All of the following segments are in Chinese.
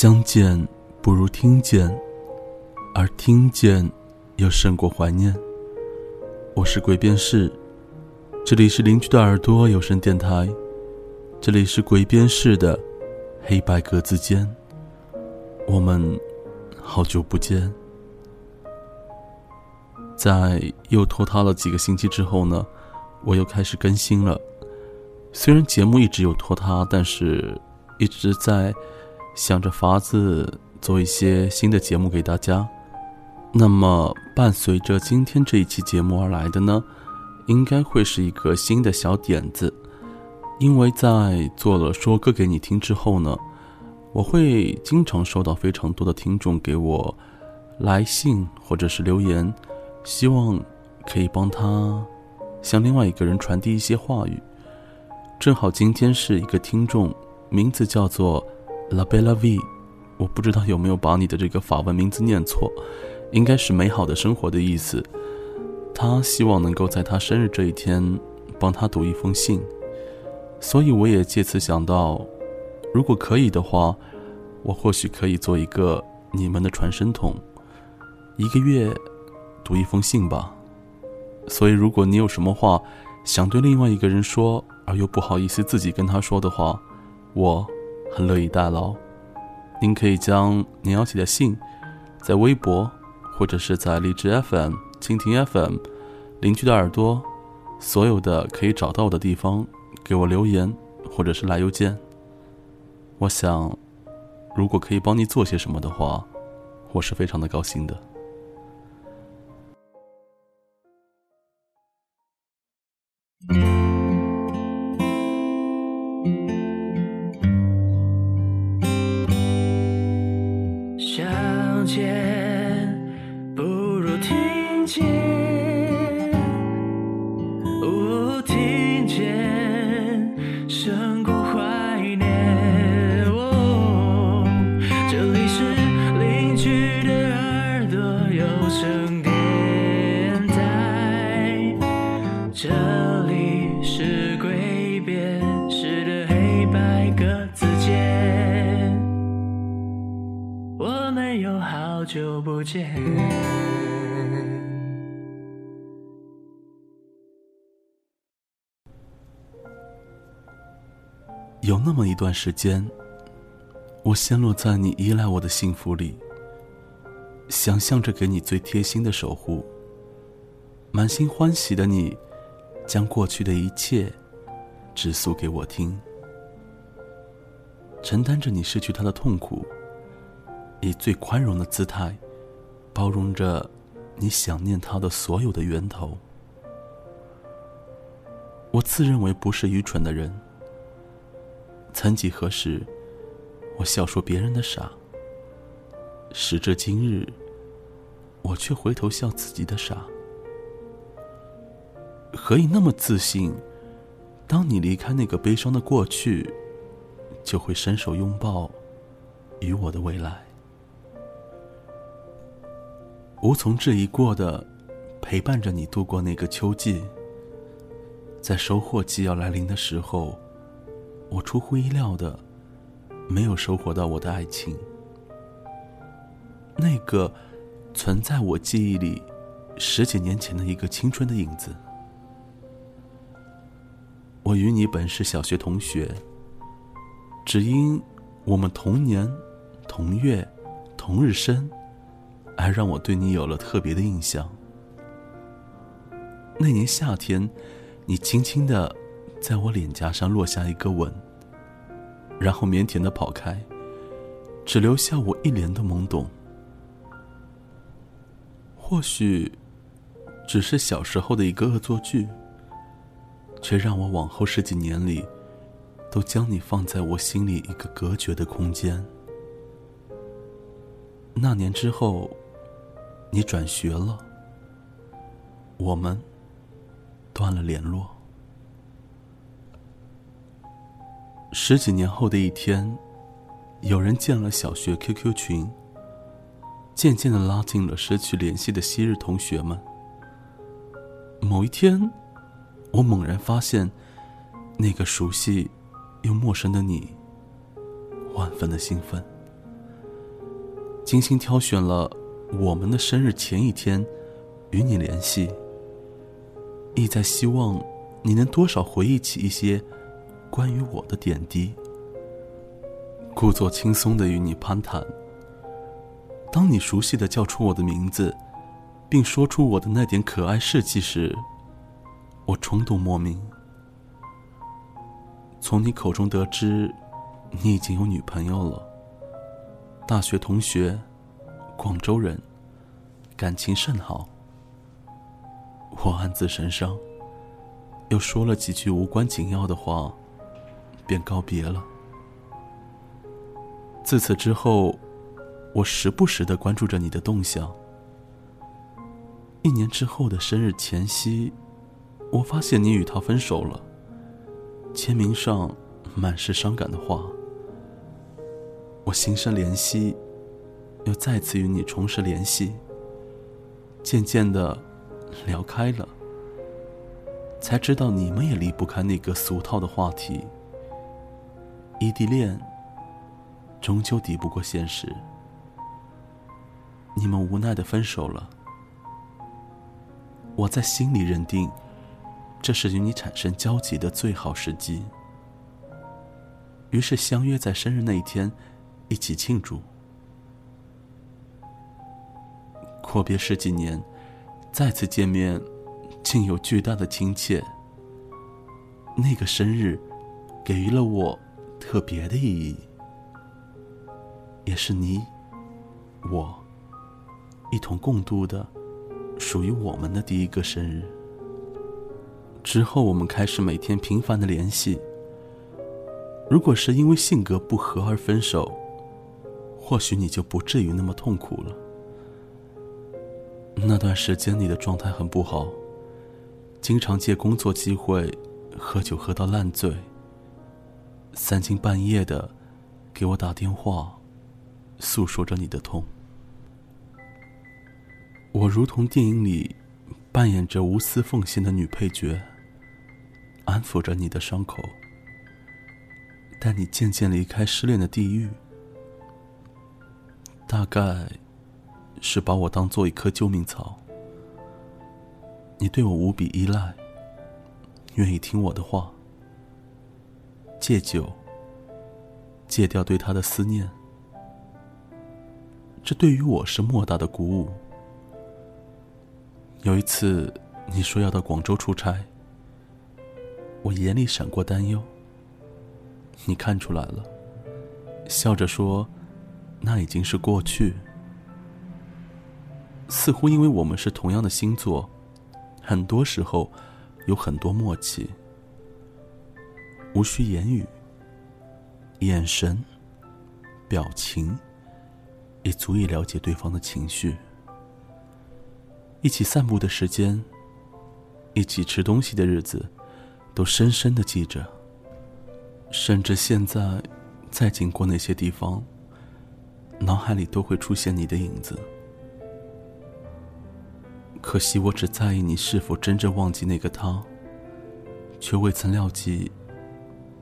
相见不如听见，而听见又胜过怀念。我是鬼边士，这里是邻居的耳朵有声电台，这里是鬼边士的黑白格子间。我们好久不见，在又拖沓了几个星期之后呢，我又开始更新了。虽然节目一直有拖沓，但是一直在。想着法子做一些新的节目给大家，那么伴随着今天这一期节目而来的呢，应该会是一个新的小点子。因为在做了说歌给你听之后呢，我会经常收到非常多的听众给我来信或者是留言，希望可以帮他向另外一个人传递一些话语。正好今天是一个听众，名字叫做。La bella V，我不知道有没有把你的这个法文名字念错，应该是美好的生活的意思。他希望能够在他生日这一天帮他读一封信，所以我也借此想到，如果可以的话，我或许可以做一个你们的传声筒，一个月读一封信吧。所以如果你有什么话想对另外一个人说，而又不好意思自己跟他说的话，我。很乐意代劳，您可以将您要写的信，在微博或者是在荔枝 FM、蜻蜓 FM、邻居的耳朵，所有的可以找到我的地方，给我留言或者是来邮件。我想，如果可以帮你做些什么的话，我是非常的高兴的。有那么一段时间，我陷落在你依赖我的幸福里，想象着给你最贴心的守护。满心欢喜的你，将过去的一切直诉给我听，承担着你失去他的痛苦，以最宽容的姿态，包容着你想念他的所有的源头。我自认为不是愚蠢的人。曾几何时，我笑说别人的傻。时至今日，我却回头笑自己的傻。何以那么自信？当你离开那个悲伤的过去，就会伸手拥抱与我的未来。无从质疑过的，陪伴着你度过那个秋季。在收获季要来临的时候。我出乎意料的，没有收获到我的爱情。那个存在我记忆里十几年前的一个青春的影子。我与你本是小学同学，只因我们同年同月同日生，还让我对你有了特别的印象。那年夏天，你轻轻的。在我脸颊上落下一个吻，然后腼腆的跑开，只留下我一脸的懵懂。或许，只是小时候的一个恶作剧，却让我往后十几年里，都将你放在我心里一个隔绝的空间。那年之后，你转学了，我们断了联络。十几年后的一天，有人建了小学 QQ 群，渐渐的拉近了失去联系的昔日同学们。某一天，我猛然发现，那个熟悉又陌生的你，万分的兴奋。精心挑选了我们的生日前一天与你联系，意在希望你能多少回忆起一些关于我的点滴，故作轻松的与你攀谈。当你熟悉的叫出我的名字，并说出我的那点可爱事迹时，我冲动莫名。从你口中得知，你已经有女朋友了。大学同学，广州人，感情甚好。我暗自神伤，又说了几句无关紧要的话，便告别了。自此之后，我时不时的关注着你的动向。一年之后的生日前夕，我发现你与他分手了，签名上满是伤感的话。我心生怜惜，又再次与你重拾联系。渐渐的聊开了，才知道你们也离不开那个俗套的话题。异地恋终究抵不过现实，你们无奈的分手了。我在心里认定，这是与你产生交集的最好时机，于是相约在生日那一天。一起庆祝。阔别十几年，再次见面，竟有巨大的亲切。那个生日，给予了我特别的意义，也是你我一同共度的属于我们的第一个生日。之后，我们开始每天频繁的联系。如果是因为性格不合而分手，或许你就不至于那么痛苦了。那段时间你的状态很不好，经常借工作机会喝酒喝到烂醉，三更半夜的给我打电话，诉说着你的痛。我如同电影里扮演着无私奉献的女配角，安抚着你的伤口，带你渐渐离开失恋的地狱。大概，是把我当做一棵救命草。你对我无比依赖，愿意听我的话，戒酒，戒掉对他的思念。这对于我是莫大的鼓舞。有一次，你说要到广州出差，我眼里闪过担忧。你看出来了，笑着说。那已经是过去。似乎因为我们是同样的星座，很多时候有很多默契，无需言语，眼神、表情也足以了解对方的情绪。一起散步的时间，一起吃东西的日子，都深深的记着。甚至现在，再经过那些地方。脑海里都会出现你的影子，可惜我只在意你是否真正忘记那个他，却未曾料及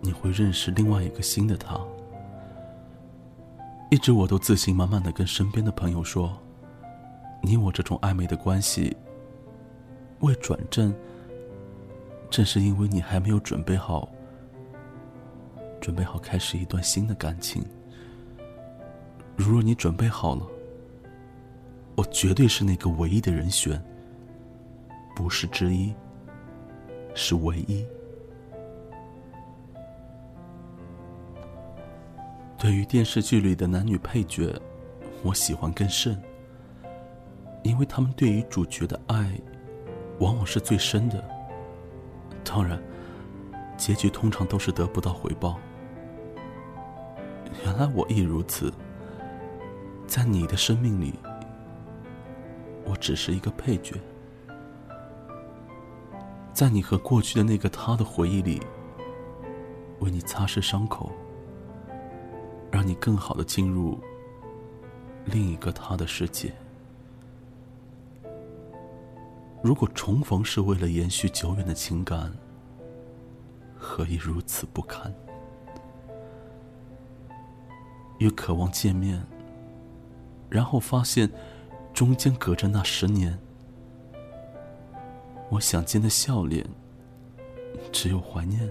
你会认识另外一个新的他。一直我都自信满满的跟身边的朋友说，你我这种暧昧的关系未转正，正是因为你还没有准备好，准备好开始一段新的感情。如若你准备好了，我绝对是那个唯一的人选，不是之一，是唯一。对于电视剧里的男女配角，我喜欢更甚，因为他们对于主角的爱，往往是最深的。当然，结局通常都是得不到回报。原来我亦如此。在你的生命里，我只是一个配角。在你和过去的那个他的回忆里，为你擦拭伤口，让你更好的进入另一个他的世界。如果重逢是为了延续久远的情感，何以如此不堪？越渴望见面。然后发现中间隔着那十年，我想见的笑脸，只有怀念。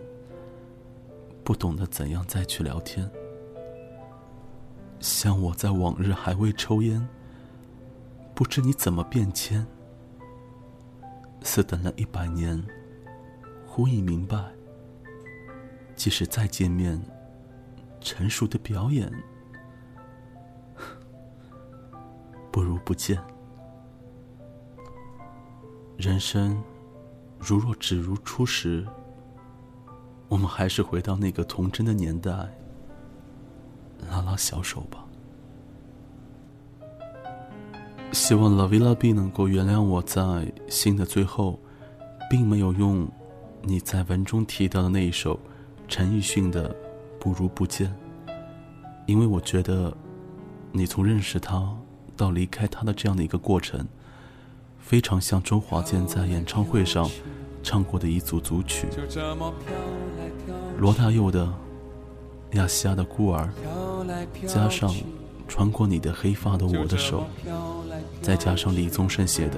不懂得怎样再去聊天，像我在往日还未抽烟，不知你怎么变迁，似等了一百年，忽已明白，即使再见面，成熟的表演，不见。人生，如若只如初时。我们还是回到那个童真的年代，拉拉小手吧。希望 Lavilla B 能够原谅我在信的最后，并没有用你在文中提到的那一首陈奕迅的《不如不见》，因为我觉得你从认识他到离开他的这样的一个过程，非常像周华健在演唱会上唱过的一组组曲。罗大佑的《亚细亚的孤儿》，加上穿过你的黑发的我的手，再加上李宗盛写的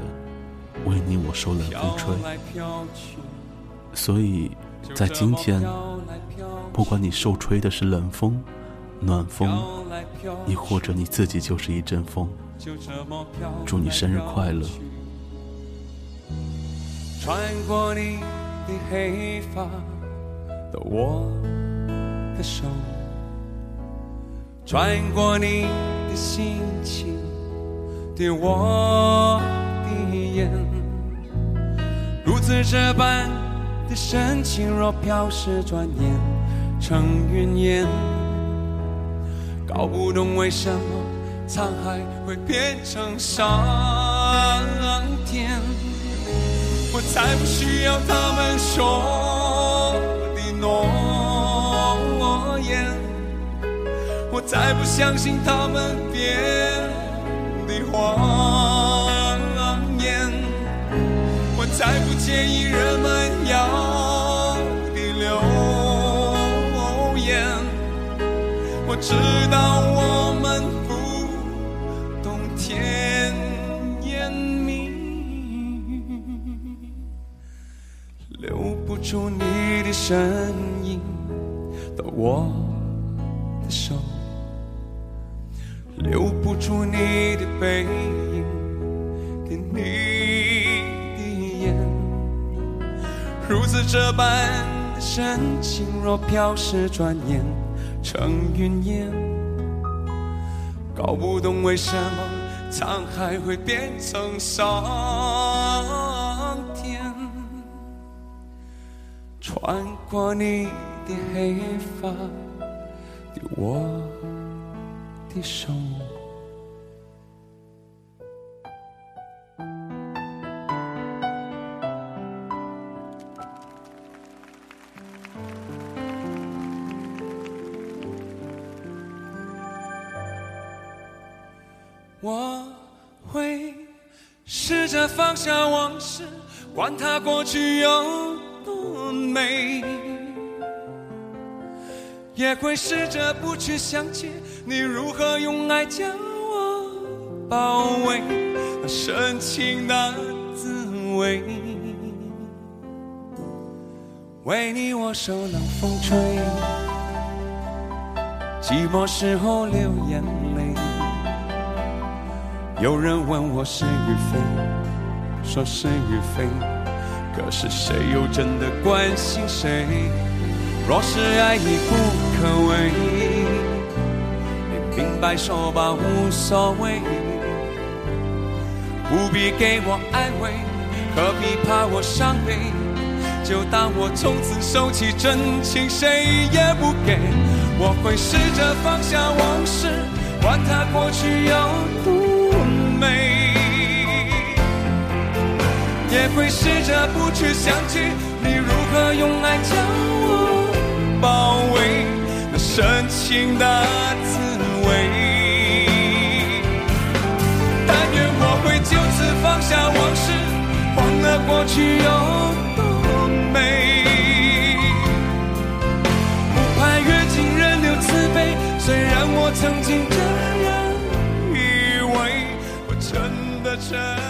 《为你我受冷风吹》，所以在今天，不管你受吹的是冷风、暖风，亦或者你自己就是一阵风，祝你生日快乐。穿过你的黑发。的我的手，穿过你的心情，对我的眼，如此这般的深情，若飘逝，转眼成云烟。搞不懂为什么沧海会变成桑田，我再不需要他们说的。诺言，我再不相信他们编的谎身影，到我的手，留不住你的背影，给你的眼，如此这般的深情，若飘逝，转眼成云烟，搞不懂为什么沧海会变成桑。过你的黑发的我的手，我会试着放下往事，管它过去有。也会试着不去想起你如何用爱将我包围，那深情的滋味。为你我受冷风吹，寂寞时候流眼泪。有人问我是与非，说是与非。可是谁又真的关心谁？若是爱已不可为，你明白说吧，无所谓。不必给我安慰，何必怕我伤悲？就当我从此收起真情，谁也不给。我会试着放下往事，管它过去有多美。也会试着不去想起你如何用爱将我包围，那深情的滋味。但愿我会就此放下往事，忘了过去有多美。不怕阅尽人流慈悲，虽然我曾经这样以为。我真的真。